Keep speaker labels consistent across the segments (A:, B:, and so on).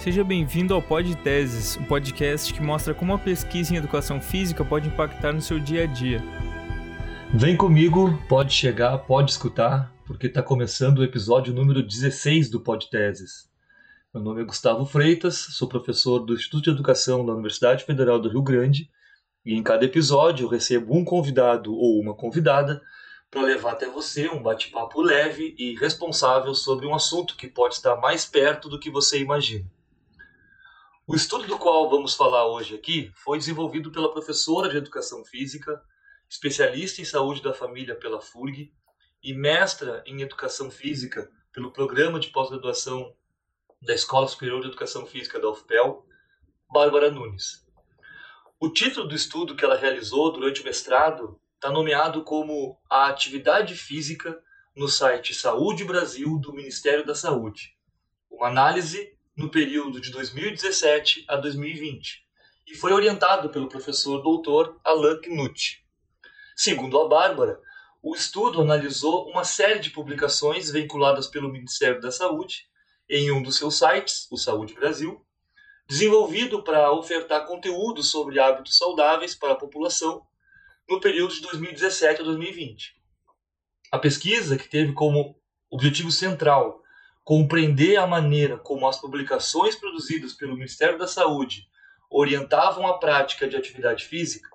A: Seja bem-vindo ao Pod Teses, um podcast que mostra como a pesquisa em educação física pode impactar no seu dia a dia.
B: Vem comigo, pode chegar, pode escutar, porque está começando o episódio número 16 do Pod Teses. Meu nome é Gustavo Freitas, sou professor do Instituto de Educação da Universidade Federal do Rio Grande e em cada episódio eu recebo um convidado ou uma convidada para levar até você um bate-papo leve e responsável sobre um assunto que pode estar mais perto do que você imagina. O estudo do qual vamos falar hoje aqui foi desenvolvido pela professora de Educação Física, especialista em saúde da família pela FURG e mestra em Educação Física pelo Programa de Pós-Graduação da Escola Superior de Educação Física da UFPEL, Bárbara Nunes. O título do estudo que ela realizou durante o mestrado está nomeado como A Atividade Física no site Saúde Brasil do Ministério da Saúde. Uma análise no período de 2017 a 2020 e foi orientado pelo professor doutor Alain Knut. Segundo a Bárbara, o estudo analisou uma série de publicações vinculadas pelo Ministério da Saúde em um dos seus sites, o Saúde Brasil, desenvolvido para ofertar conteúdo sobre hábitos saudáveis para a população no período de 2017 a 2020. A pesquisa, que teve como objetivo central compreender a maneira como as publicações produzidas pelo Ministério da Saúde orientavam a prática de atividade física,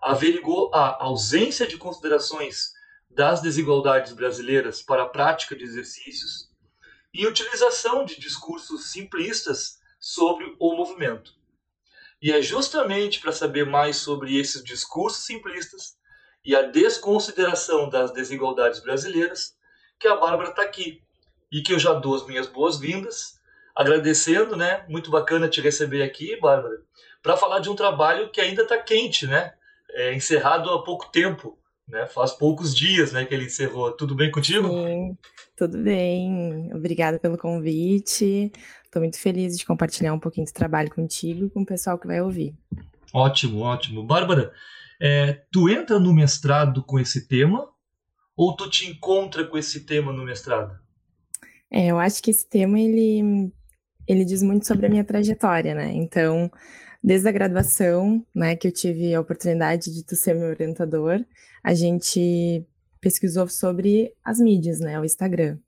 B: averigou a ausência de considerações das desigualdades brasileiras para a prática de exercícios e utilização de discursos simplistas sobre o movimento. E é justamente para saber mais sobre esses discursos simplistas e a desconsideração das desigualdades brasileiras que a Bárbara está aqui e que eu já dou as minhas boas-vindas, agradecendo, né? Muito bacana te receber aqui, Bárbara, para falar de um trabalho que ainda está quente, né? É, encerrado há pouco tempo, né? Faz poucos dias, né, que ele encerrou. Tudo bem contigo?
C: Sim, tudo bem. Obrigada pelo convite. Estou muito feliz de compartilhar um pouquinho de trabalho contigo e com o pessoal que vai ouvir.
B: Ótimo, ótimo. Bárbara, é, tu entra no mestrado com esse tema ou tu te encontra com esse tema no mestrado?
C: É, eu acho que esse tema ele, ele diz muito sobre a minha trajetória, né? Então, desde a graduação, né, que eu tive a oportunidade de tu ser meu orientador, a gente pesquisou sobre as mídias, né, o Instagram.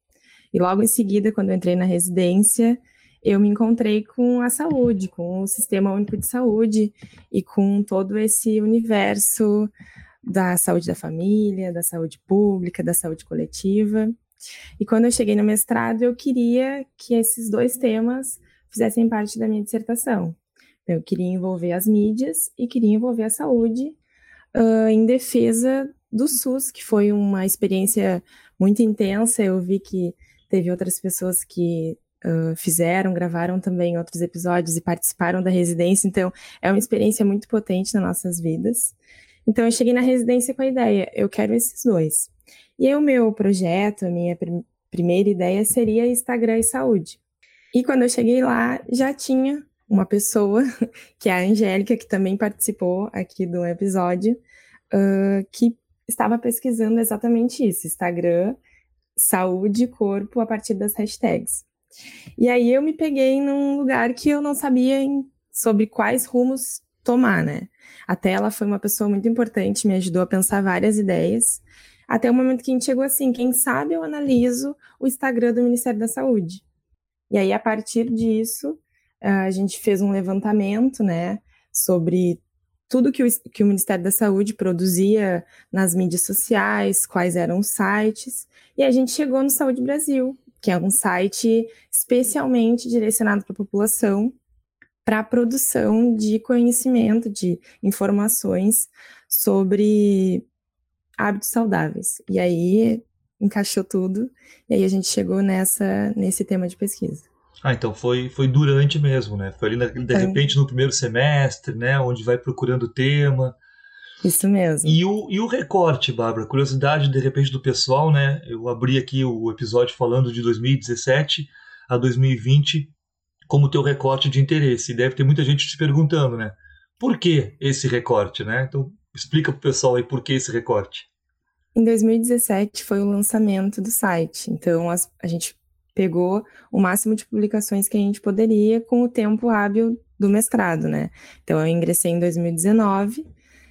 C: E logo em seguida, quando eu entrei na residência, eu me encontrei com a saúde, com o Sistema Único de Saúde e com todo esse universo da saúde da família, da saúde pública, da saúde coletiva. E quando eu cheguei no mestrado, eu queria que esses dois temas fizessem parte da minha dissertação. Eu queria envolver as mídias e queria envolver a saúde uh, em defesa do SUS, que foi uma experiência muito intensa. Eu vi que teve outras pessoas que uh, fizeram, gravaram também outros episódios e participaram da residência, então é uma experiência muito potente nas nossas vidas. Então eu cheguei na residência com a ideia, eu quero esses dois. E aí o meu projeto, a minha prim primeira ideia seria Instagram e saúde. E quando eu cheguei lá, já tinha uma pessoa, que é a Angélica, que também participou aqui do episódio, uh, que estava pesquisando exatamente isso, Instagram, saúde corpo a partir das hashtags. E aí eu me peguei num lugar que eu não sabia em, sobre quais rumos tomar, né? Até ela foi uma pessoa muito importante, me ajudou a pensar várias ideias. Até o momento que a gente chegou assim, quem sabe eu analiso o Instagram do Ministério da Saúde. E aí, a partir disso, a gente fez um levantamento, né, sobre tudo que o, que o Ministério da Saúde produzia nas mídias sociais, quais eram os sites, e a gente chegou no Saúde Brasil, que é um site especialmente direcionado para a população, para a produção de conhecimento, de informações sobre hábitos saudáveis. E aí encaixou tudo, e aí a gente chegou nessa nesse tema de pesquisa.
B: Ah, então foi, foi durante mesmo, né? Foi ali, de é. repente, no primeiro semestre, né? Onde vai procurando o tema.
C: Isso mesmo.
B: E o, e o recorte, Bárbara? Curiosidade, de repente, do pessoal, né? Eu abri aqui o episódio falando de 2017 a 2020 como teu recorte de interesse. E deve ter muita gente te perguntando, né? Por que esse recorte, né? Então, explica pro pessoal aí por que esse recorte.
C: Em 2017 foi o lançamento do site. Então, as, a gente pegou o máximo de publicações que a gente poderia com o tempo hábil do mestrado, né? Então, eu ingressei em 2019,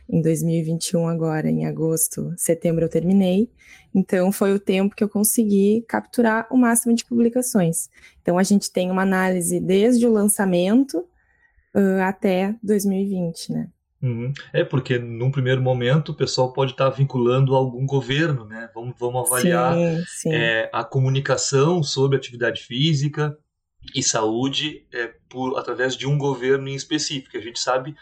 C: em 2021 agora, em agosto, setembro eu terminei. Então, foi o tempo que eu consegui capturar o máximo de publicações. Então, a gente tem uma análise desde o lançamento uh, até 2020, né?
B: Uhum. É, porque num primeiro momento o pessoal pode estar vinculando a algum governo, né? Vamos, vamos avaliar sim, sim. É, a comunicação sobre atividade física e saúde é, por, através de um governo em específico. A gente sabe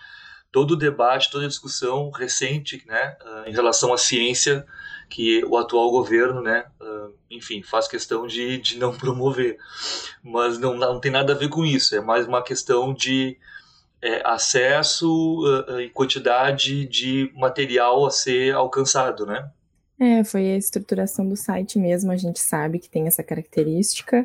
B: todo o debate, toda a discussão recente né, uh, em relação à ciência que o atual governo, né, uh, enfim, faz questão de, de não promover. Mas não, não tem nada a ver com isso, é mais uma questão de é, acesso uh, e quantidade de material a ser alcançado, né?
C: É, foi a estruturação do site mesmo, a gente sabe que tem essa característica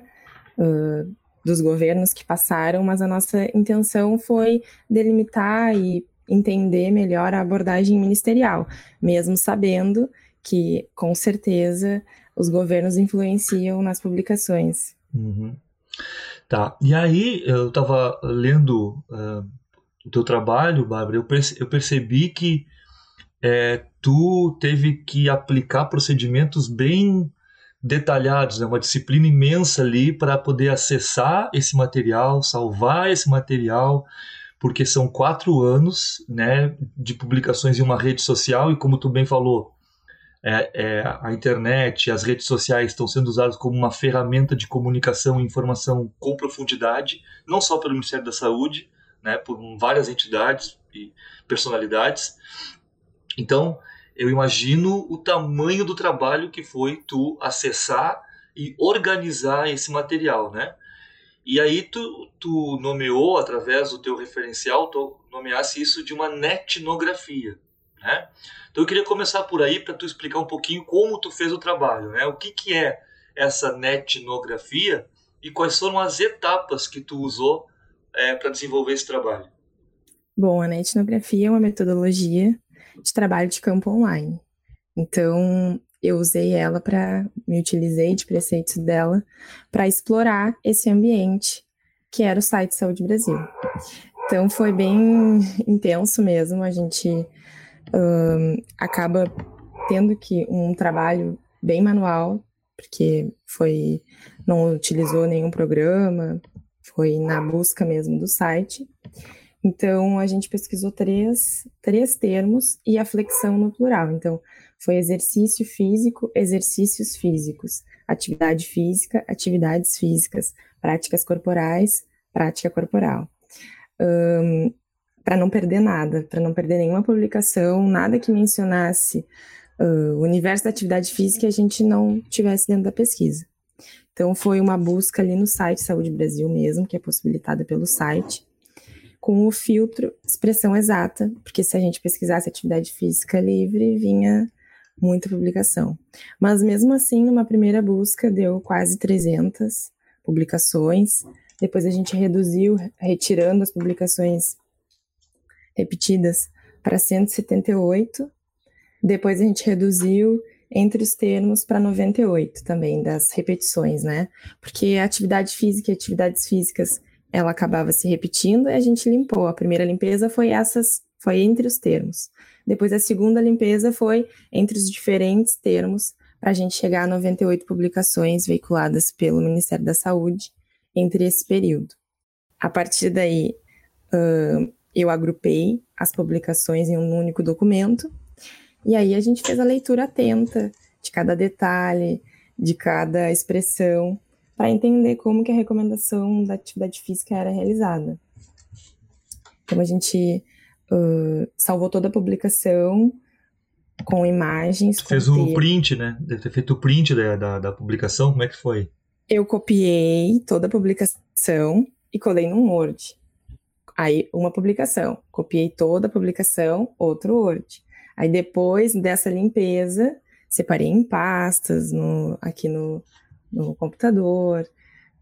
C: uh, dos governos que passaram, mas a nossa intenção foi delimitar e entender melhor a abordagem ministerial, mesmo sabendo que, com certeza, os governos influenciam nas publicações.
B: Uhum. Tá, e aí eu estava lendo uh, o teu trabalho, Bárbara, eu, perce eu percebi que é, tu teve que aplicar procedimentos bem detalhados, né? uma disciplina imensa ali para poder acessar esse material, salvar esse material, porque são quatro anos né, de publicações em uma rede social e como tu bem falou, é, é, a internet, as redes sociais estão sendo usadas como uma ferramenta de comunicação e informação com profundidade, não só pelo Ministério da Saúde, né, por várias entidades e personalidades. Então, eu imagino o tamanho do trabalho que foi tu acessar e organizar esse material, né? E aí tu, tu nomeou, através do teu referencial, tu nomeasse isso de uma netnografia, né? Então eu queria começar por aí para tu explicar um pouquinho como tu fez o trabalho, né? O que, que é essa netnografia e quais foram as etapas que tu usou é, para desenvolver esse trabalho?
C: Bom, a etnografia é uma metodologia de trabalho de campo online. Então, eu usei ela para, me utilizei de preceitos dela para explorar esse ambiente que era o site Saúde Brasil. Então, foi bem intenso mesmo. A gente um, acaba tendo que um trabalho bem manual, porque foi não utilizou nenhum programa, foi na busca mesmo do site. Então, a gente pesquisou três, três termos e a flexão no plural. Então, foi exercício físico, exercícios físicos, atividade física, atividades físicas, práticas corporais, prática corporal. Um, para não perder nada, para não perder nenhuma publicação, nada que mencionasse uh, o universo da atividade física e a gente não tivesse dentro da pesquisa. Então, foi uma busca ali no site Saúde Brasil mesmo, que é possibilitada pelo site, com o filtro expressão exata, porque se a gente pesquisasse atividade física livre, vinha muita publicação. Mas mesmo assim, numa primeira busca, deu quase 300 publicações. Depois a gente reduziu, retirando as publicações repetidas para 178. Depois a gente reduziu entre os termos para 98 também, das repetições, né? Porque a atividade física e atividades físicas, ela acabava se repetindo e a gente limpou. A primeira limpeza foi essas, foi entre os termos. Depois a segunda limpeza foi entre os diferentes termos, para a gente chegar a 98 publicações veiculadas pelo Ministério da Saúde entre esse período. A partir daí, uh, eu agrupei as publicações em um único documento e aí a gente fez a leitura atenta de cada detalhe, de cada expressão, para entender como que a recomendação da atividade física era realizada. Então a gente uh, salvou toda a publicação com imagens.
B: Fez o um print, né? Deve ter feito o print da, da, da publicação, como é que foi?
C: Eu copiei toda a publicação e colei no Word. Aí, uma publicação. Copiei toda a publicação, outro Word. Aí depois dessa limpeza, separei em pastas no, aqui no, no computador.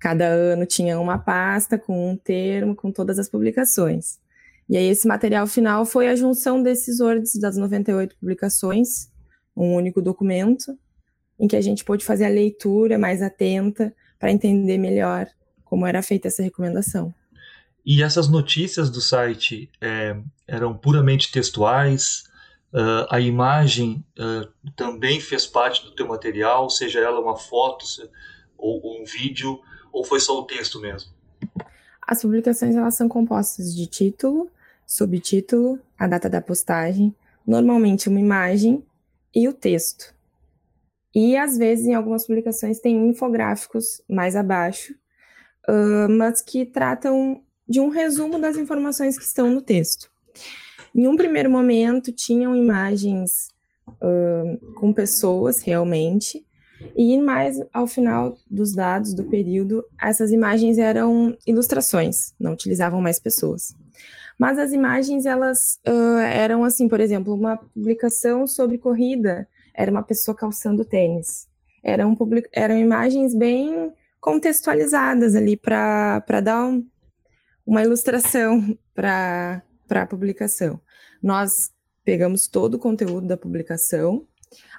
C: Cada ano tinha uma pasta com um termo, com todas as publicações. E aí esse material final foi a junção desses words das 98 publicações, um único documento, em que a gente pôde fazer a leitura mais atenta, para entender melhor como era feita essa recomendação.
B: E essas notícias do site é, eram puramente textuais? Uh, a imagem uh, também fez parte do teu material, seja ela uma foto ou, ou um vídeo, ou foi só o texto mesmo?
C: As publicações elas são compostas de título, subtítulo, a data da postagem, normalmente uma imagem e o texto. E às vezes em algumas publicações tem infográficos mais abaixo, uh, mas que tratam de um resumo das informações que estão no texto. Em um primeiro momento tinham imagens uh, com pessoas realmente, e mais ao final dos dados do período, essas imagens eram ilustrações, não utilizavam mais pessoas. Mas as imagens, elas uh, eram assim, por exemplo, uma publicação sobre corrida, era uma pessoa calçando tênis. Eram, public... eram imagens bem contextualizadas ali para dar um, uma ilustração para a publicação. Nós pegamos todo o conteúdo da publicação,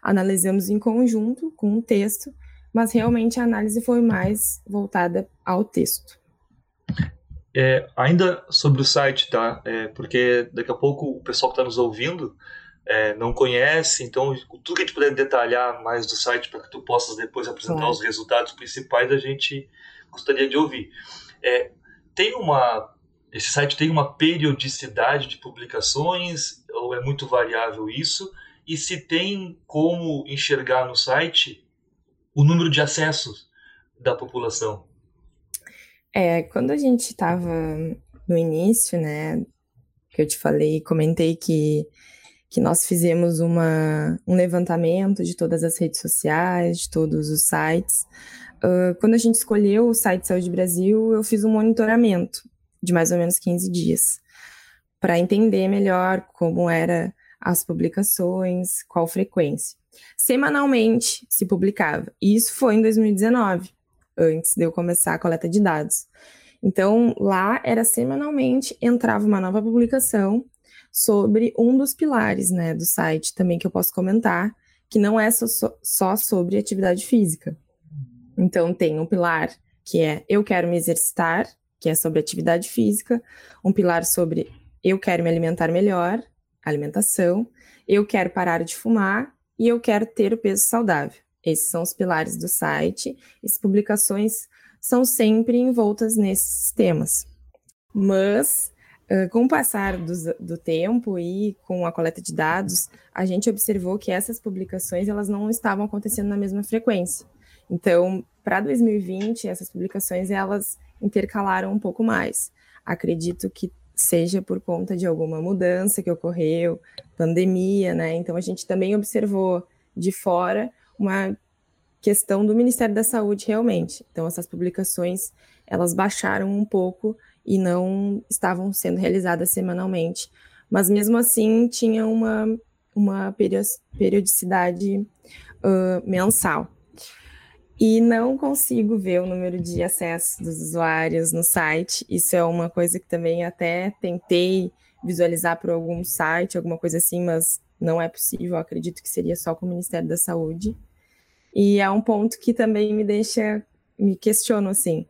C: analisamos em conjunto com o texto, mas realmente a análise foi mais voltada ao texto.
B: É, ainda sobre o site, tá? É, porque daqui a pouco o pessoal que está nos ouvindo é, não conhece, então tudo que a gente puder detalhar mais do site para que tu possas depois apresentar os resultados principais, a gente gostaria de ouvir. É, tem uma esse site tem uma periodicidade de publicações ou é muito variável isso? e se tem como enxergar no site o número de acessos da população.
C: É, quando a gente estava no início, né, que eu te falei, comentei que, que nós fizemos uma, um levantamento de todas as redes sociais, de todos os sites. Uh, quando a gente escolheu o site Saúde Brasil, eu fiz um monitoramento de mais ou menos 15 dias para entender melhor como era as publicações, qual frequência. Semanalmente se publicava. E isso foi em 2019, antes de eu começar a coleta de dados. Então, lá era semanalmente, entrava uma nova publicação sobre um dos pilares né, do site também que eu posso comentar, que não é só, só sobre atividade física. Então, tem um pilar que é Eu Quero Me Exercitar, que é sobre atividade física, um pilar sobre Eu Quero Me Alimentar Melhor, alimentação, eu quero parar de fumar e eu quero ter o peso saudável. Esses são os pilares do site. As publicações são sempre envoltas nesses temas. Mas, com o passar do, do, tempo e com a coleta de dados, a gente observou que essas publicações elas não estavam acontecendo na mesma frequência. Então, para 2020, essas publicações elas intercalaram um pouco mais. Acredito que seja por conta de alguma mudança que ocorreu, pandemia, né? Então a gente também observou de fora uma questão do Ministério da Saúde realmente. Então essas publicações elas baixaram um pouco e não estavam sendo realizadas semanalmente, mas mesmo assim tinha uma uma periodicidade uh, mensal e não consigo ver o número de acessos dos usuários no site. Isso é uma coisa que também até tentei visualizar por algum site, alguma coisa assim, mas não é possível. Eu acredito que seria só com o Ministério da Saúde. E é um ponto que também me deixa, me questiono assim,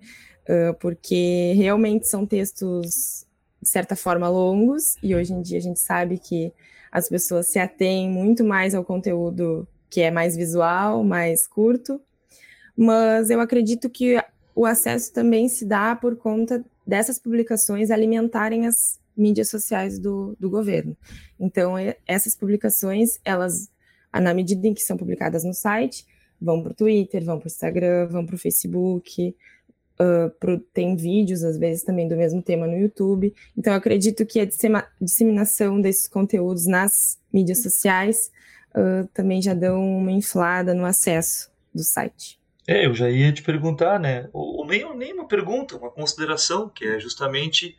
C: porque realmente são textos de certa forma longos e hoje em dia a gente sabe que as pessoas se atêm muito mais ao conteúdo que é mais visual, mais curto, mas eu acredito que o acesso também se dá por conta dessas publicações alimentarem as mídias sociais do, do governo. Então, essas publicações, elas, na medida em que são publicadas no site, vão para o Twitter, vão para o Instagram, vão para o Facebook, uh, pro, tem vídeos, às vezes, também do mesmo tema no YouTube. Então, acredito que a disseminação desses conteúdos nas mídias sociais uh, também já dão uma inflada no acesso do site.
B: É, eu já ia te perguntar, né? Ou, nem, nem uma pergunta, uma consideração, que é justamente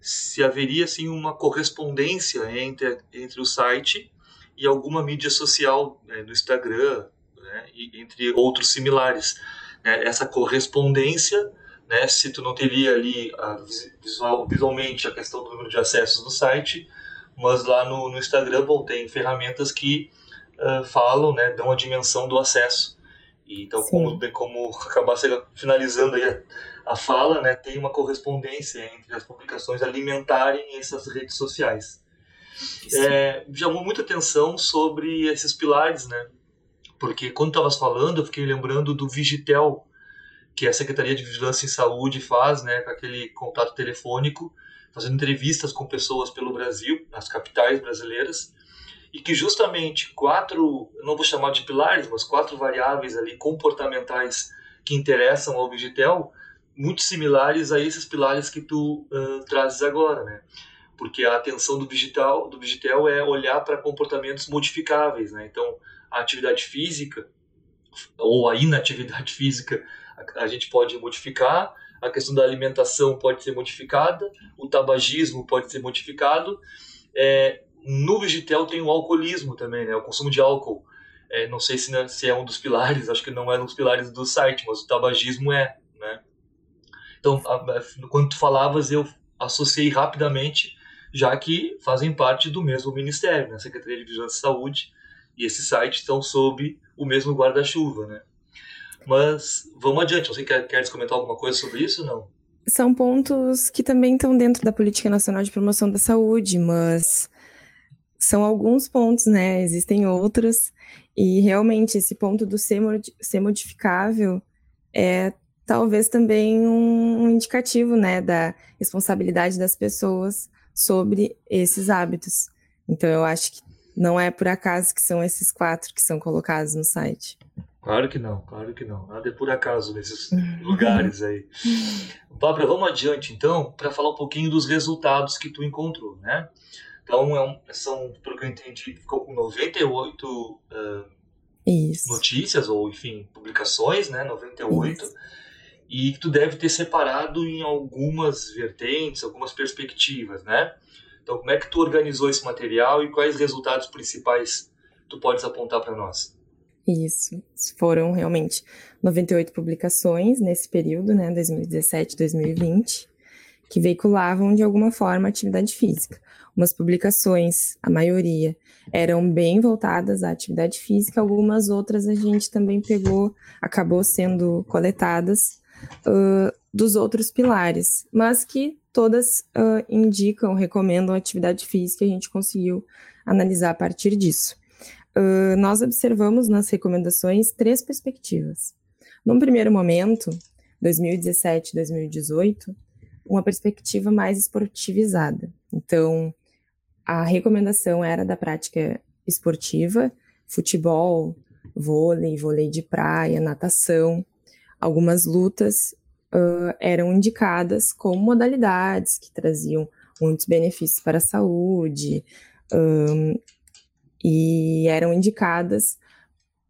B: se haveria assim uma correspondência entre, entre o site e alguma mídia social, né, no Instagram, né, e, entre outros similares. Né, essa correspondência, né, se tu não teria ali a, visual, visualmente a questão do número de acessos no site, mas lá no, no Instagram, bom, tem ferramentas que uh, falam, né, dão a dimensão do acesso E, então, como, como acabar finalizando aí a, a fala, né, tem uma correspondência entre as publicações alimentarem essas redes sociais. É, chamou muita atenção sobre esses pilares, né? Porque quando estavas falando, eu fiquei lembrando do Vigitel, que a Secretaria de Vigilância em Saúde faz, né, com aquele contato telefônico, fazendo entrevistas com pessoas pelo Brasil, nas capitais brasileiras, e que justamente quatro, não vou chamar de pilares, mas quatro variáveis ali comportamentais que interessam ao Vigitel, muito similares a esses pilares que tu uh, trazes agora, né? Porque a atenção do digital, do digital é olhar para comportamentos modificáveis, né? Então, a atividade física ou a inatividade física a, a gente pode modificar, a questão da alimentação pode ser modificada, o tabagismo pode ser modificado. É, no Vigitel tem o alcoolismo também, né? O consumo de álcool. É, não sei se, né, se, é um dos pilares, acho que não é um dos pilares do site, mas o tabagismo é, né? Então, a, a, quando tu falavas, eu associei rapidamente, já que fazem parte do mesmo ministério, né? Secretaria de Vigilância e Saúde, e esse site estão sob o mesmo guarda-chuva, né? Mas vamos adiante. Você quer, quer comentar alguma coisa sobre isso não?
C: São pontos que também estão dentro da Política Nacional de Promoção da Saúde, mas são alguns pontos, né? Existem outros. E realmente esse ponto do ser, ser modificável é talvez também um indicativo, né, da responsabilidade das pessoas sobre esses hábitos. Então eu acho que não é por acaso que são esses quatro que são colocados no site.
B: Claro que não, claro que não. Nada é por acaso nesses lugares aí. Bárbara, vamos adiante então para falar um pouquinho dos resultados que tu encontrou, né? Então, é um, são, pelo que eu entendi, ficou com 98 uh, notícias, ou enfim, publicações, né? 98. Isso. E tu deve ter separado em algumas vertentes, algumas perspectivas, né? Então, como é que tu organizou esse material e quais resultados principais tu podes apontar para nós?
C: Isso, foram realmente 98 publicações nesse período, né, 2017, 2020, que veiculavam de alguma forma atividade física. Umas publicações, a maioria, eram bem voltadas à atividade física, algumas outras a gente também pegou, acabou sendo coletadas uh, dos outros pilares, mas que todas uh, indicam, recomendam atividade física a gente conseguiu analisar a partir disso. Uh, nós observamos nas recomendações três perspectivas. Num primeiro momento, 2017 2018, uma perspectiva mais esportivizada. Então, a recomendação era da prática esportiva, futebol, vôlei, vôlei de praia, natação. Algumas lutas uh, eram indicadas como modalidades que traziam muitos benefícios para a saúde um, e eram indicadas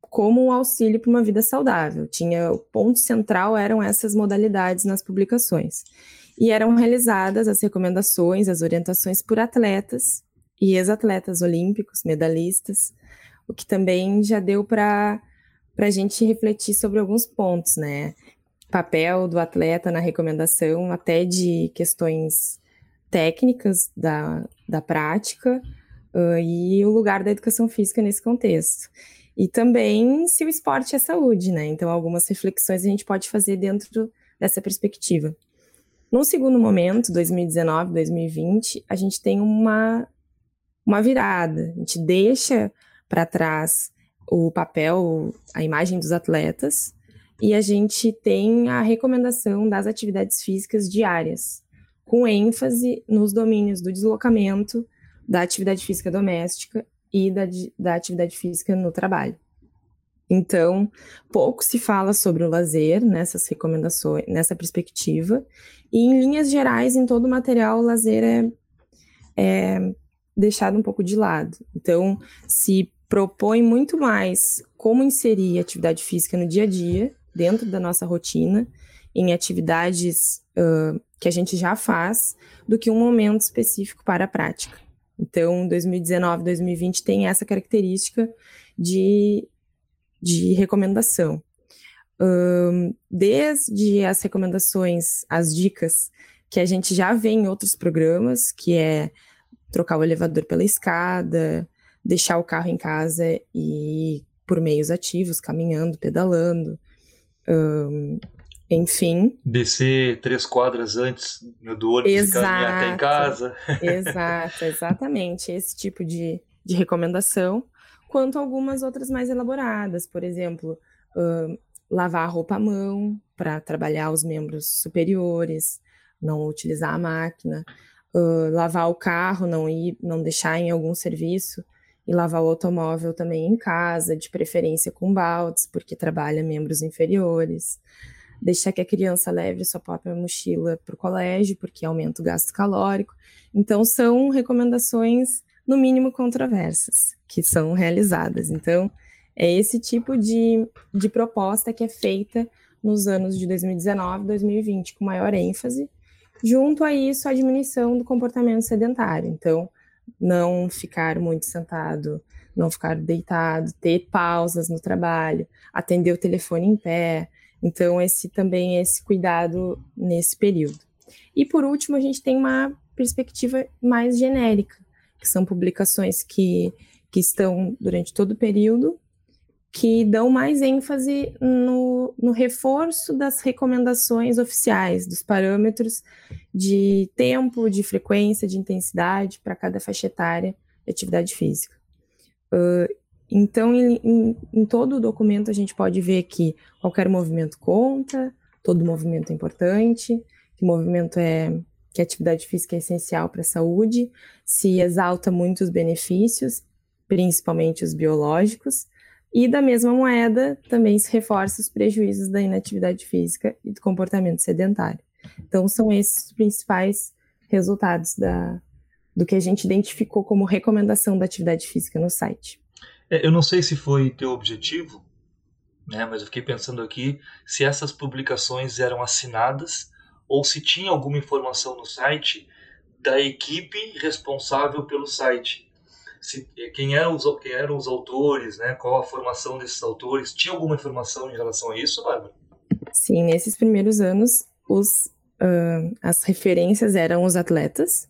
C: como um auxílio para uma vida saudável. Tinha o ponto central eram essas modalidades nas publicações. E eram realizadas as recomendações, as orientações por atletas e ex-atletas olímpicos, medalhistas, o que também já deu para a gente refletir sobre alguns pontos, né? Papel do atleta na recomendação, até de questões técnicas da, da prática, uh, e o lugar da educação física nesse contexto. E também se o esporte é saúde, né? Então, algumas reflexões a gente pode fazer dentro dessa perspectiva. Num segundo momento, 2019, 2020, a gente tem uma uma virada. A gente deixa para trás o papel, a imagem dos atletas, e a gente tem a recomendação das atividades físicas diárias, com ênfase nos domínios do deslocamento, da atividade física doméstica e da, da atividade física no trabalho. Então, pouco se fala sobre o lazer nessas recomendações, nessa perspectiva, e em linhas gerais, em todo o material, o lazer é, é deixado um pouco de lado. Então, se propõe muito mais como inserir atividade física no dia a dia, dentro da nossa rotina, em atividades uh, que a gente já faz, do que um momento específico para a prática. Então, 2019, 2020 tem essa característica de, de recomendação. Um, desde as recomendações, as dicas que a gente já vê em outros programas, que é trocar o elevador pela escada, deixar o carro em casa e por meios ativos, caminhando, pedalando, um, enfim.
B: Descer três quadras antes do ônibus Exato. e caminhar até em casa.
C: Exato, exatamente. Esse tipo de, de recomendação, quanto algumas outras mais elaboradas, por exemplo, uh, lavar a roupa à mão para trabalhar os membros superiores, não utilizar a máquina, uh, lavar o carro, não ir, não deixar em algum serviço e lavar o automóvel também em casa, de preferência com baldes, porque trabalha membros inferiores deixar que a criança leve sua própria mochila para o colégio, porque aumenta o gasto calórico. Então, são recomendações, no mínimo, controversas, que são realizadas. Então, é esse tipo de, de proposta que é feita nos anos de 2019 e 2020, com maior ênfase. Junto a isso, a diminuição do comportamento sedentário. Então, não ficar muito sentado, não ficar deitado, ter pausas no trabalho, atender o telefone em pé, então, esse também esse cuidado nesse período. E por último, a gente tem uma perspectiva mais genérica, que são publicações que, que estão durante todo o período, que dão mais ênfase no, no reforço das recomendações oficiais, dos parâmetros de tempo, de frequência, de intensidade para cada faixa etária de atividade física. Uh, então, em, em, em, todo o documento, a gente pode ver que qualquer movimento conta, todo movimento é importante, que movimento é que a atividade física é essencial para a saúde, se exalta muitos benefícios, principalmente os biológicos, e da mesma moeda também se reforça os prejuízos da inatividade física e do comportamento sedentário. Então, são esses os principais resultados da, do que a gente identificou como recomendação da atividade física no site.
B: É, eu não sei se foi teu objetivo, né, mas eu fiquei pensando aqui se essas publicações eram assinadas ou se tinha alguma informação no site da equipe responsável pelo site. Se, eh, quem, eram os, quem eram os autores, né, qual a formação desses autores, tinha alguma informação em relação a isso, Bárbara?
C: Sim, nesses primeiros anos, os, uh, as referências eram os atletas,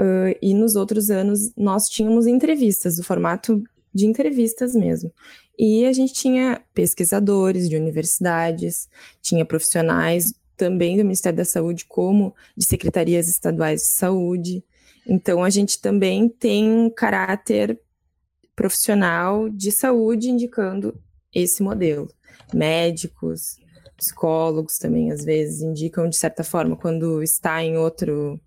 C: uh, e nos outros anos nós tínhamos entrevistas, o formato de entrevistas mesmo. E a gente tinha pesquisadores de universidades, tinha profissionais também do Ministério da Saúde, como de secretarias estaduais de saúde. Então, a gente também tem um caráter profissional de saúde indicando esse modelo. Médicos, psicólogos também, às vezes, indicam, de certa forma, quando está em outro,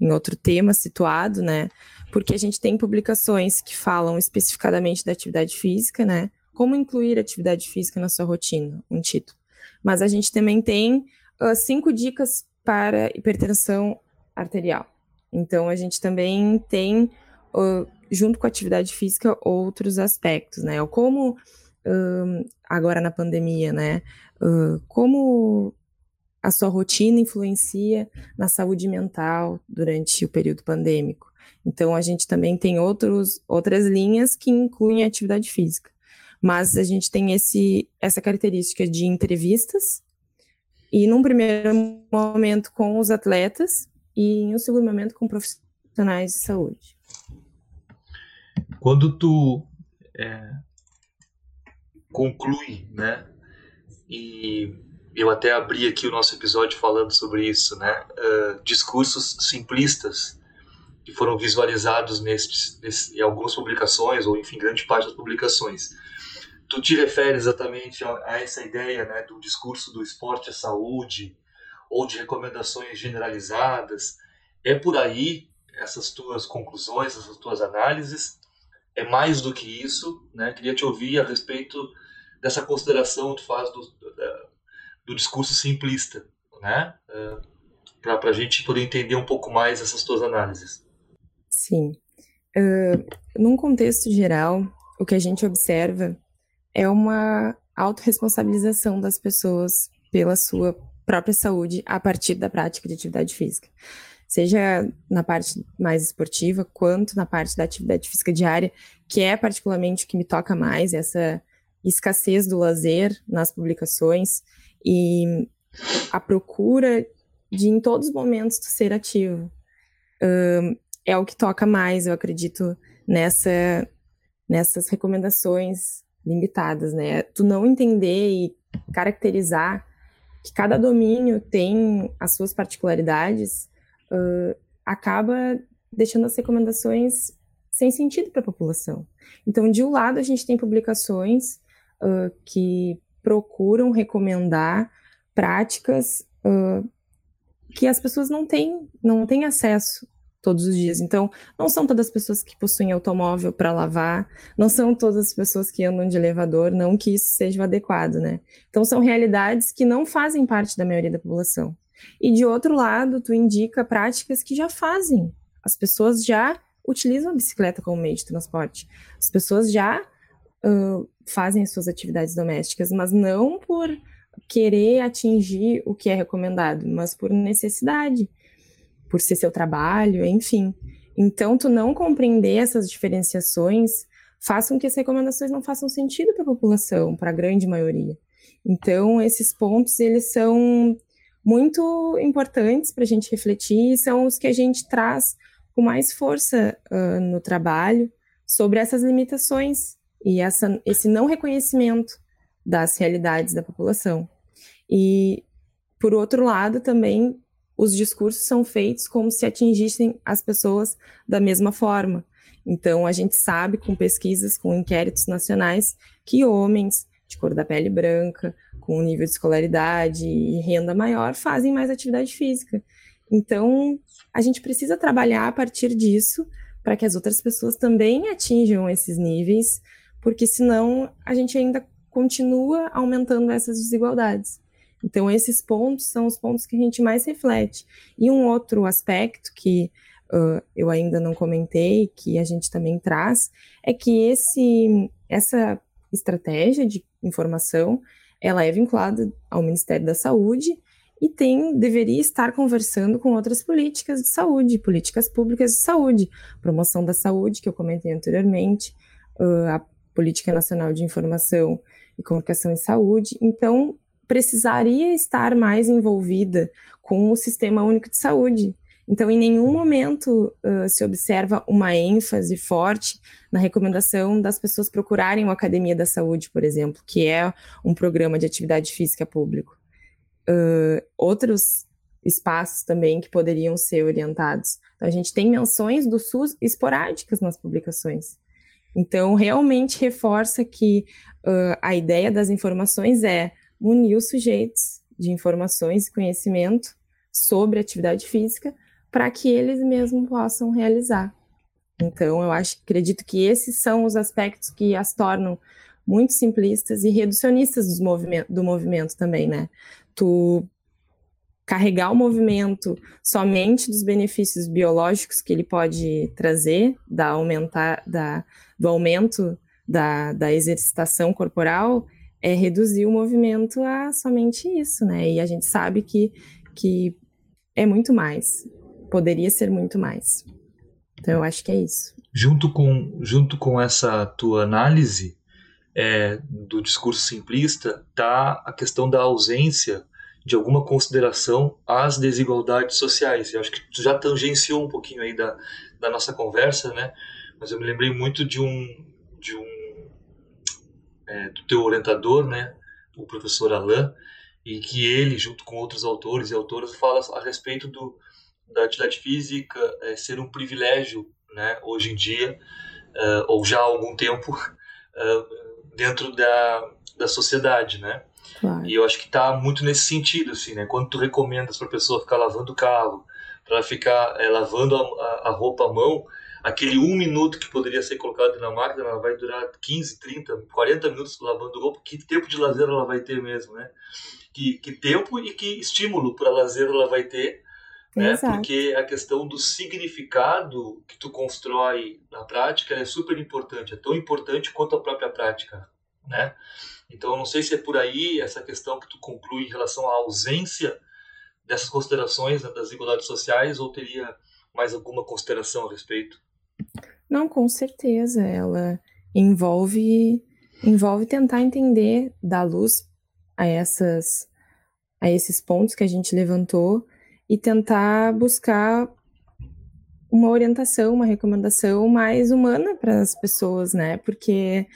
C: em outro tema situado, né? porque a gente tem publicações que falam especificadamente da atividade física, né? Como incluir atividade física na sua rotina, um título. Mas a gente também tem uh, cinco dicas para hipertensão arterial. Então a gente também tem, uh, junto com a atividade física, outros aspectos, né? Como uh, agora na pandemia, né? como a sua rotina influencia na saúde mental durante o período pandêmico. Então, a gente também tem outros, outras linhas que incluem a atividade física. Mas a gente tem esse, essa característica de entrevistas, e num primeiro momento com os atletas, e em um segundo momento com profissionais de saúde.
B: Quando tu é, conclui, né, e eu até abri aqui o nosso episódio falando sobre isso, né, uh, discursos simplistas que foram visualizados nesses, nesse, em algumas publicações, ou enfim, grande parte das publicações. Tu te refere exatamente a, a essa ideia né, do discurso do esporte à saúde, ou de recomendações generalizadas. É por aí essas tuas conclusões, essas tuas análises? É mais do que isso? Né? Queria te ouvir a respeito dessa consideração que tu faz do, do, discurso simplista, né? Uh, para a gente poder entender um pouco mais essas tuas análises.
C: Sim. Uh, num contexto geral, o que a gente observa é uma autorresponsabilização das pessoas pela sua própria saúde a partir da prática de atividade física. Seja na parte mais esportiva, quanto na parte da atividade física diária, que é particularmente o que me toca mais, essa escassez do lazer nas publicações e a procura de, em todos os momentos, ser ativo. Uh, é o que toca mais, eu acredito, nessa, nessas recomendações limitadas, né? Tu não entender e caracterizar que cada domínio tem as suas particularidades, uh, acaba deixando as recomendações sem sentido para a população. Então, de um lado, a gente tem publicações uh, que procuram recomendar práticas uh, que as pessoas não têm, não têm acesso todos os dias. Então, não são todas as pessoas que possuem automóvel para lavar, não são todas as pessoas que andam de elevador, não que isso seja adequado, né? Então, são realidades que não fazem parte da maioria da população. E de outro lado, tu indica práticas que já fazem. As pessoas já utilizam a bicicleta como meio de transporte. As pessoas já uh, fazem as suas atividades domésticas, mas não por querer atingir o que é recomendado, mas por necessidade, por ser seu trabalho, enfim. Então, tu não compreender essas diferenciações façam que as recomendações não façam sentido para a população, para a grande maioria. Então, esses pontos, eles são muito importantes para a gente refletir e são os que a gente traz com mais força uh, no trabalho sobre essas limitações e essa, esse não reconhecimento das realidades da população. E, por outro lado, também os discursos são feitos como se atingissem as pessoas da mesma forma. Então, a gente sabe com pesquisas, com inquéritos nacionais, que homens de cor da pele branca, com nível de escolaridade e renda maior, fazem mais atividade física. Então, a gente precisa trabalhar a partir disso para que as outras pessoas também atinjam esses níveis, porque senão a gente ainda continua aumentando essas desigualdades. Então, esses pontos são os pontos que a gente mais reflete. E um outro aspecto que uh, eu ainda não comentei, que a gente também traz, é que esse, essa estratégia de informação ela é vinculada ao Ministério da Saúde e tem deveria estar conversando com outras políticas de saúde, políticas públicas de saúde, promoção da saúde que eu comentei anteriormente, a política nacional de informação e comunicação em saúde. Então precisaria estar mais envolvida com o sistema único de saúde. Então, em nenhum momento uh, se observa uma ênfase forte na recomendação das pessoas procurarem uma academia da saúde, por exemplo, que é um programa de atividade física público uh, outros espaços também que poderiam ser orientados. Então, a gente tem menções do SUS esporádicas nas publicações. Então, realmente reforça que uh, a ideia das informações é unir os sujeitos de informações e conhecimento sobre atividade física para que eles mesmos possam realizar. Então, eu acho, acredito que esses são os aspectos que as tornam muito simplistas e reducionistas do movimento, do movimento também, né? tu carregar o movimento somente dos benefícios biológicos que ele pode trazer, da aumentar, da, do aumento da, da exercitação corporal, é reduzir o movimento a somente isso, né? E a gente sabe que, que é muito mais, poderia ser muito mais. Então eu acho que é isso.
B: Junto com, junto com essa tua análise, é, do discurso simplista está a questão da ausência de alguma consideração às desigualdades sociais. Eu acho que tu já tangenciou um pouquinho aí da, da nossa conversa, né? Mas eu me lembrei muito de um de um é, do teu orientador, né? O professor Alain, e que ele, junto com outros autores e autoras, fala a respeito do da atividade física é, ser um privilégio, né? Hoje em dia, uh, ou já há algum tempo, uh, dentro da, da sociedade, né? Claro. E eu acho que está muito nesse sentido, assim, né? Quando tu recomendas para a pessoa ficar lavando o carro, para ela ficar é, lavando a, a, roupa à mão, aquele um minuto que poderia ser colocado na máquina, ela vai durar 15, 30, 40 minutos lavando roupa. Que tempo de lazer ela vai ter mesmo, né? Que, que tempo e que estímulo para lazer ela vai ter, né? Porque a questão do significado que tu constrói na prática é super importante, é tão importante quanto a própria prática, né? Então, não sei se é por aí essa questão que tu conclui em relação à ausência dessas considerações né, das desigualdades sociais ou teria mais alguma consideração a respeito?
C: Não, com certeza. Ela envolve envolve tentar entender, dar luz a essas a esses pontos que a gente levantou e tentar buscar uma orientação, uma recomendação mais humana para as pessoas, né? Porque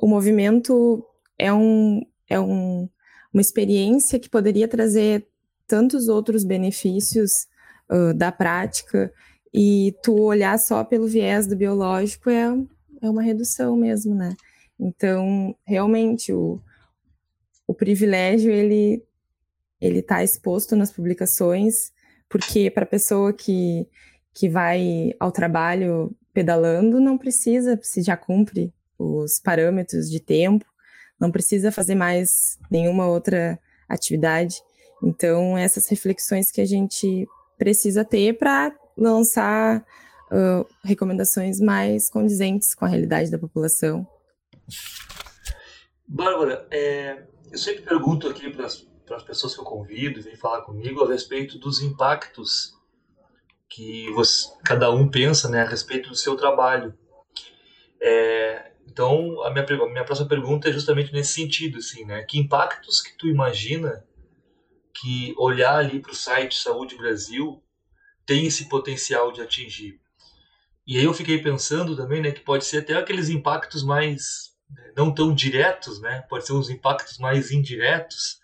C: o movimento é, um, é um, uma experiência que poderia trazer tantos outros benefícios uh, da prática e tu olhar só pelo viés do biológico é, é uma redução mesmo, né? Então, realmente, o, o privilégio, ele ele está exposto nas publicações, porque para a pessoa que, que vai ao trabalho pedalando, não precisa, se já cumpre os parâmetros de tempo, não precisa fazer mais nenhuma outra atividade. Então, essas reflexões que a gente precisa ter para lançar uh, recomendações mais condizentes com a realidade da população.
B: Bárbara, é, eu sempre pergunto aqui para as pessoas que eu convido e vêm falar comigo a respeito dos impactos que você, cada um pensa né, a respeito do seu trabalho. É, então, a minha, a minha próxima pergunta é justamente nesse sentido, assim, né? Que impactos que tu imagina que olhar ali para o site Saúde Brasil tem esse potencial de atingir? E aí eu fiquei pensando também, né, que pode ser até aqueles impactos mais né, não tão diretos, né? Pode ser uns impactos mais indiretos,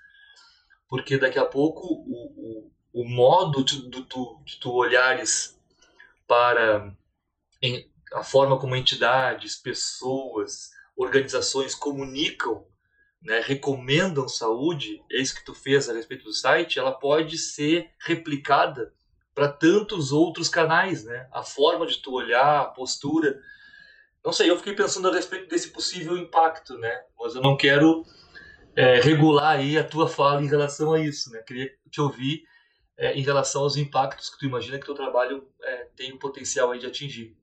B: porque daqui a pouco o, o, o modo de, de, de tu olhares para em, a forma como entidades, pessoas, organizações comunicam, né, recomendam saúde, é isso que tu fez a respeito do site, ela pode ser replicada para tantos outros canais, né? A forma de tu olhar, a postura. Não sei, eu fiquei pensando a respeito desse possível impacto, né? Mas eu não quero é, regular aí a tua fala em relação a isso, né? Queria te ouvir é, em relação aos impactos que tu imagina que teu trabalho é, tem o potencial aí de atingir.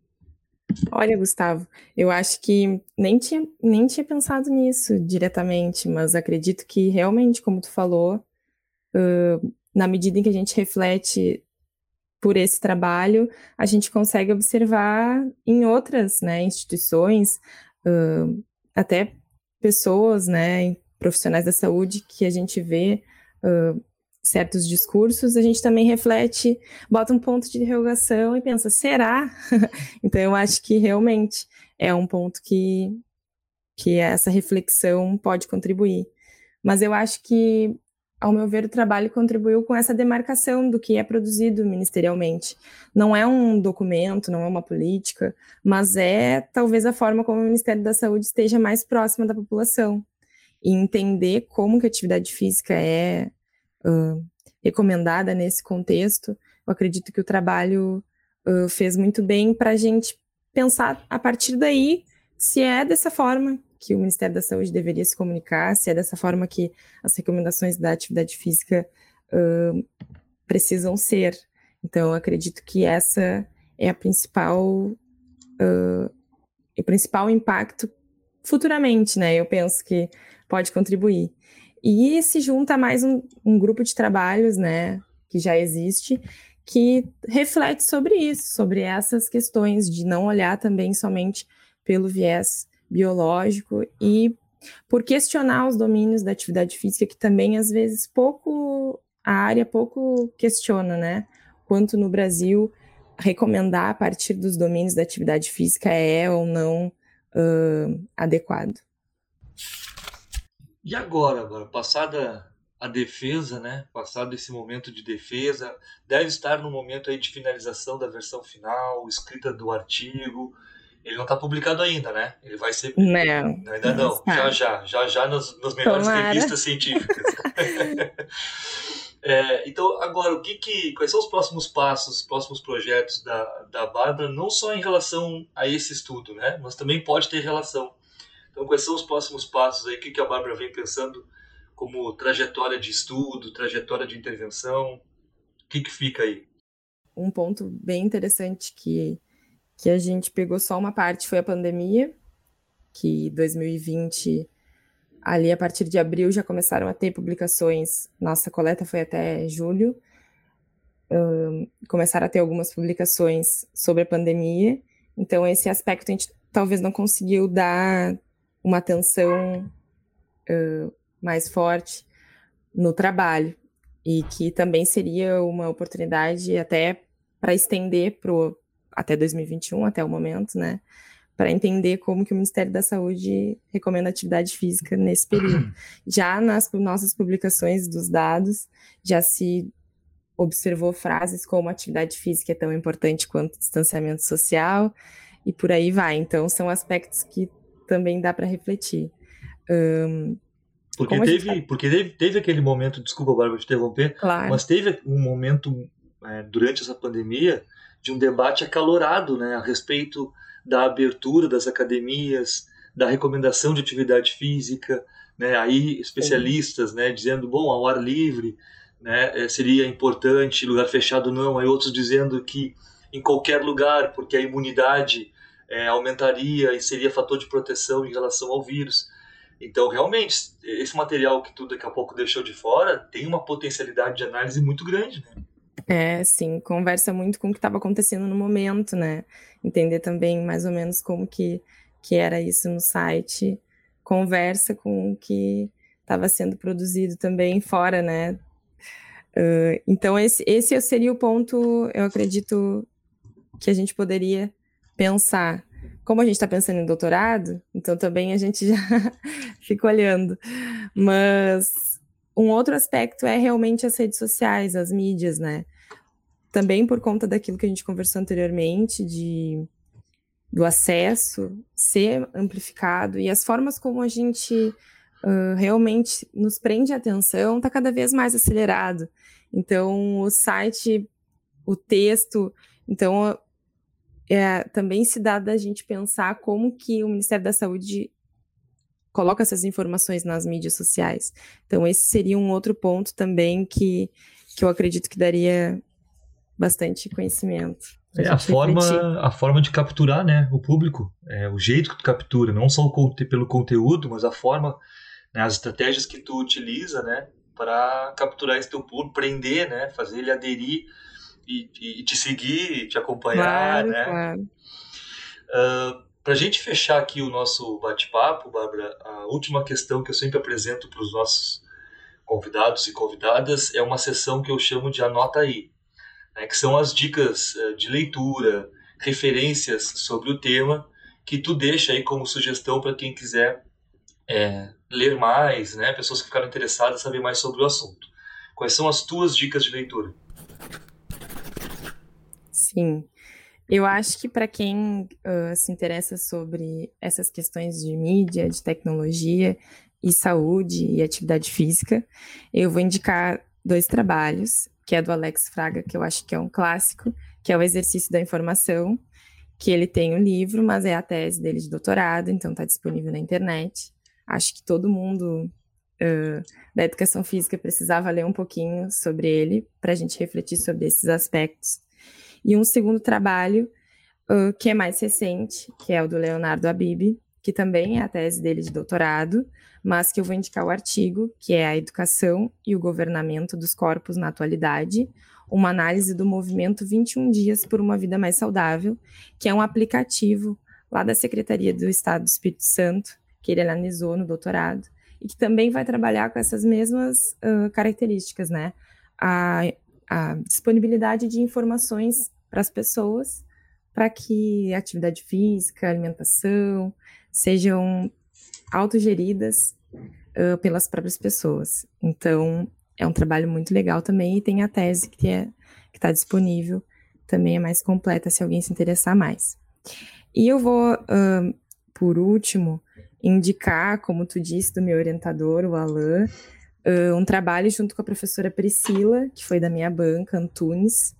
C: Olha, Gustavo, eu acho que nem tinha, nem tinha pensado nisso diretamente, mas acredito que realmente, como tu falou, uh, na medida em que a gente reflete por esse trabalho, a gente consegue observar em outras né, instituições, uh, até pessoas, né, profissionais da saúde que a gente vê uh, certos discursos, a gente também reflete, bota um ponto de interrogação e pensa, será? então eu acho que realmente é um ponto que, que essa reflexão pode contribuir. Mas eu acho que, ao meu ver, o trabalho contribuiu com essa demarcação do que é produzido ministerialmente. Não é um documento, não é uma política, mas é talvez a forma como o Ministério da Saúde esteja mais próxima da população. E entender como que a atividade física é uh, recomendada nesse contexto, eu acredito que o trabalho uh, fez muito bem para a gente pensar a partir daí se é dessa forma que o Ministério da Saúde deveria se comunicar, se é dessa forma que as recomendações da atividade física uh, precisam ser. Então, acredito que essa é a principal, uh, o principal impacto futuramente, né? Eu penso que pode contribuir. E se junta mais um, um grupo de trabalhos, né, que já existe, que reflete sobre isso, sobre essas questões de não olhar também somente pelo viés biológico e por questionar os domínios da atividade física, que também às vezes pouco a área pouco questiona, né? Quanto no Brasil recomendar a partir dos domínios da atividade física é ou não uh, adequado.
B: E agora, agora, passada a defesa, né? Passado esse momento de defesa, deve estar no momento aí de finalização da versão final, escrita do artigo. Ele não está publicado ainda, né? Ele vai ser.
C: Não.
B: Ainda não. Já já, já já nas, nas melhores Tomara. revistas científicas. é, então, agora, o que que, quais são os próximos passos, os próximos projetos da, da Bárbara, não só em relação a esse estudo, né? Mas também pode ter relação então, quais são os próximos passos aí? O que, a Bárbara vem pensando como trajetória de estudo, trajetória de intervenção? O que, que fica aí?
C: Um ponto bem interessante que, que a gente pegou só uma parte foi a pandemia, que 2020, ali a partir de abril, já começaram a ter publicações. Nossa coleta foi até julho. Um, começaram a ter algumas publicações sobre a pandemia. Então, esse aspecto a gente talvez não conseguiu dar uma atenção uh, mais forte no trabalho e que também seria uma oportunidade até para estender pro até 2021 até o momento, né, para entender como que o Ministério da Saúde recomenda atividade física nesse período. Já nas nossas publicações dos dados, já se observou frases como atividade física é tão importante quanto distanciamento social e por aí vai. Então, são aspectos que também dá para refletir. Um,
B: porque teve, tá... porque teve, teve aquele momento, desculpa, Bárbara, te interromper, claro. mas teve um momento é, durante essa pandemia de um debate acalorado né, a respeito da abertura das academias, da recomendação de atividade física, né, aí especialistas né, dizendo, bom, ao ar livre né, é, seria importante, lugar fechado não, aí outros dizendo que em qualquer lugar, porque a imunidade é, aumentaria e seria fator de proteção em relação ao vírus. Então, realmente, esse material que tu daqui a pouco deixou de fora tem uma potencialidade de análise muito grande, né?
C: É, sim, conversa muito com o que estava acontecendo no momento, né? Entender também mais ou menos como que, que era isso no site, conversa com o que estava sendo produzido também fora, né? Uh, então, esse, esse seria o ponto, eu acredito, que a gente poderia pensar como a gente está pensando em doutorado, então também a gente já fica olhando. Mas um outro aspecto é realmente as redes sociais, as mídias, né? Também por conta daquilo que a gente conversou anteriormente, de do acesso ser amplificado e as formas como a gente uh, realmente nos prende a atenção está cada vez mais acelerado. Então, o site, o texto, então é, também se dá da gente pensar como que o Ministério da Saúde coloca essas informações nas mídias sociais. Então, esse seria um outro ponto também que, que eu acredito que daria bastante conhecimento.
B: É a forma, a forma de capturar né, o público, é, o jeito que tu captura, não só conte, pelo conteúdo, mas a forma, né, as estratégias que tu utiliza né, para capturar esse teu público, prender, né, fazer ele aderir e, e, te seguir, te acompanhar, claro, né? Claro. Uh, para a gente fechar aqui o nosso bate-papo, Bárbara, a última questão que eu sempre apresento para os nossos convidados e convidadas é uma sessão que eu chamo de Anota Aí, né, que são as dicas uh, de leitura, referências sobre o tema, que tu deixa aí como sugestão para quem quiser é, ler mais, né, pessoas que ficaram interessadas em saber mais sobre o assunto. Quais são as tuas dicas de leitura?
C: Sim. Eu acho que para quem uh, se interessa sobre essas questões de mídia, de tecnologia e saúde e atividade física, eu vou indicar dois trabalhos, que é do Alex Fraga, que eu acho que é um clássico, que é o Exercício da Informação, que ele tem o um livro, mas é a tese dele de doutorado, então está disponível na internet. Acho que todo mundo uh, da educação física precisava ler um pouquinho sobre ele, para a gente refletir sobre esses aspectos. E um segundo trabalho, uh, que é mais recente, que é o do Leonardo Abib, que também é a tese dele de doutorado, mas que eu vou indicar o artigo, que é A Educação e o Governamento dos Corpos na Atualidade, uma análise do movimento 21 Dias por uma Vida Mais Saudável, que é um aplicativo lá da Secretaria do Estado do Espírito Santo, que ele analisou no doutorado, e que também vai trabalhar com essas mesmas uh, características, né? A a disponibilidade de informações para as pessoas para que atividade física, alimentação sejam autogeridas uh, pelas próprias pessoas. Então, é um trabalho muito legal também e tem a tese que é, está disponível, também é mais completa se alguém se interessar mais. E eu vou, uh, por último, indicar, como tu disse, do meu orientador, o Alain, um trabalho junto com a professora Priscila, que foi da minha banca, Antunes,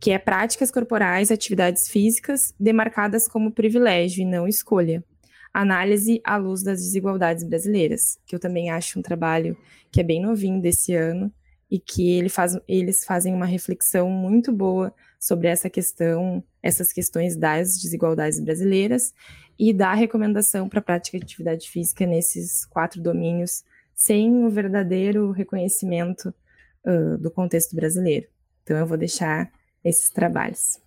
C: que é práticas corporais, atividades físicas demarcadas como privilégio e não escolha. Análise à luz das desigualdades brasileiras, que eu também acho um trabalho que é bem novinho desse ano e que ele faz, eles fazem uma reflexão muito boa sobre essa questão, essas questões das desigualdades brasileiras e da recomendação para a prática de atividade física nesses quatro domínios sem o verdadeiro reconhecimento uh, do contexto brasileiro. Então eu vou deixar esses trabalhos.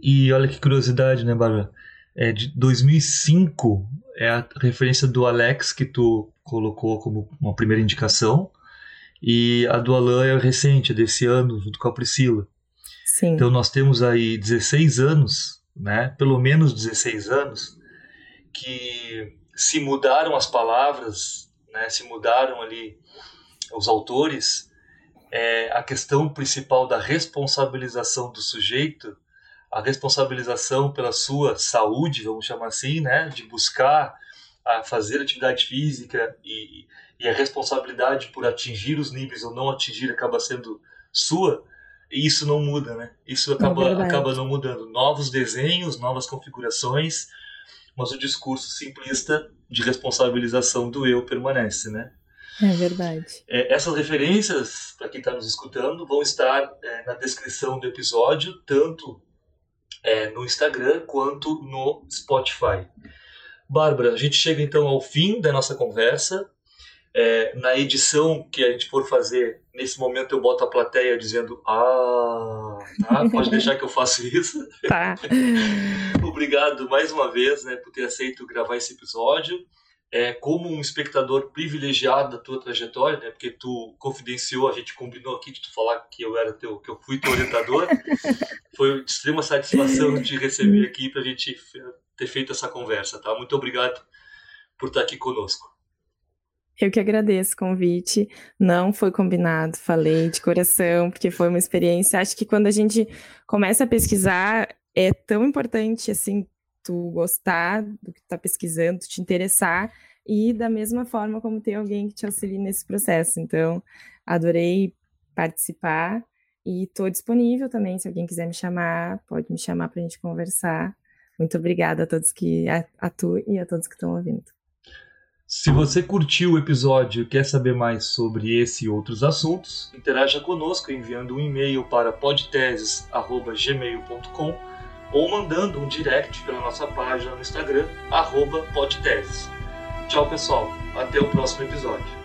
B: E olha que curiosidade, né, Bárbara? É de 2005 é a referência do Alex que tu colocou como uma primeira indicação e a do Alan é recente, é desse ano, junto com a Priscila.
C: Sim.
B: Então nós temos aí 16 anos, né? Pelo menos 16 anos que se mudaram as palavras, né, se mudaram ali os autores, é, a questão principal da responsabilização do sujeito, a responsabilização pela sua saúde, vamos chamar assim, né, de buscar a fazer atividade física e, e a responsabilidade por atingir os níveis ou não atingir acaba sendo sua, e isso não muda, né? Isso acaba, é acaba não mudando. Novos desenhos, novas configurações, mas o discurso simplista de responsabilização do eu permanece, né?
C: É verdade.
B: É, essas referências, para quem está nos escutando, vão estar é, na descrição do episódio, tanto é, no Instagram quanto no Spotify. Bárbara, a gente chega então ao fim da nossa conversa. É, na edição que a gente for fazer, nesse momento eu boto a plateia dizendo Ah, tá, pode deixar que eu faça isso.
C: Tá.
B: Obrigado mais uma vez né, por ter aceito gravar esse episódio. É, como um espectador privilegiado da tua trajetória, né, porque tu confidenciou, a gente combinou aqui de tu falar que eu era teu, que eu fui teu orientador. Foi de extrema satisfação te receber aqui para a gente ter feito essa conversa, tá? Muito obrigado por estar aqui conosco.
C: Eu que agradeço o convite. Não foi combinado, falei de coração, porque foi uma experiência. Acho que quando a gente começa a pesquisar, é tão importante assim tu gostar do que tu tá pesquisando, te interessar e da mesma forma como ter alguém que te auxilie nesse processo. Então, adorei participar e estou disponível também. Se alguém quiser me chamar, pode me chamar para a gente conversar. Muito obrigada a todos que atuam e a todos que estão ouvindo.
B: Se você curtiu o episódio e quer saber mais sobre esse e outros assuntos, interaja conosco enviando um e-mail para podteses.gmail.com ou mandando um direct pela nossa página no Instagram, podteses. Tchau, pessoal. Até o próximo episódio.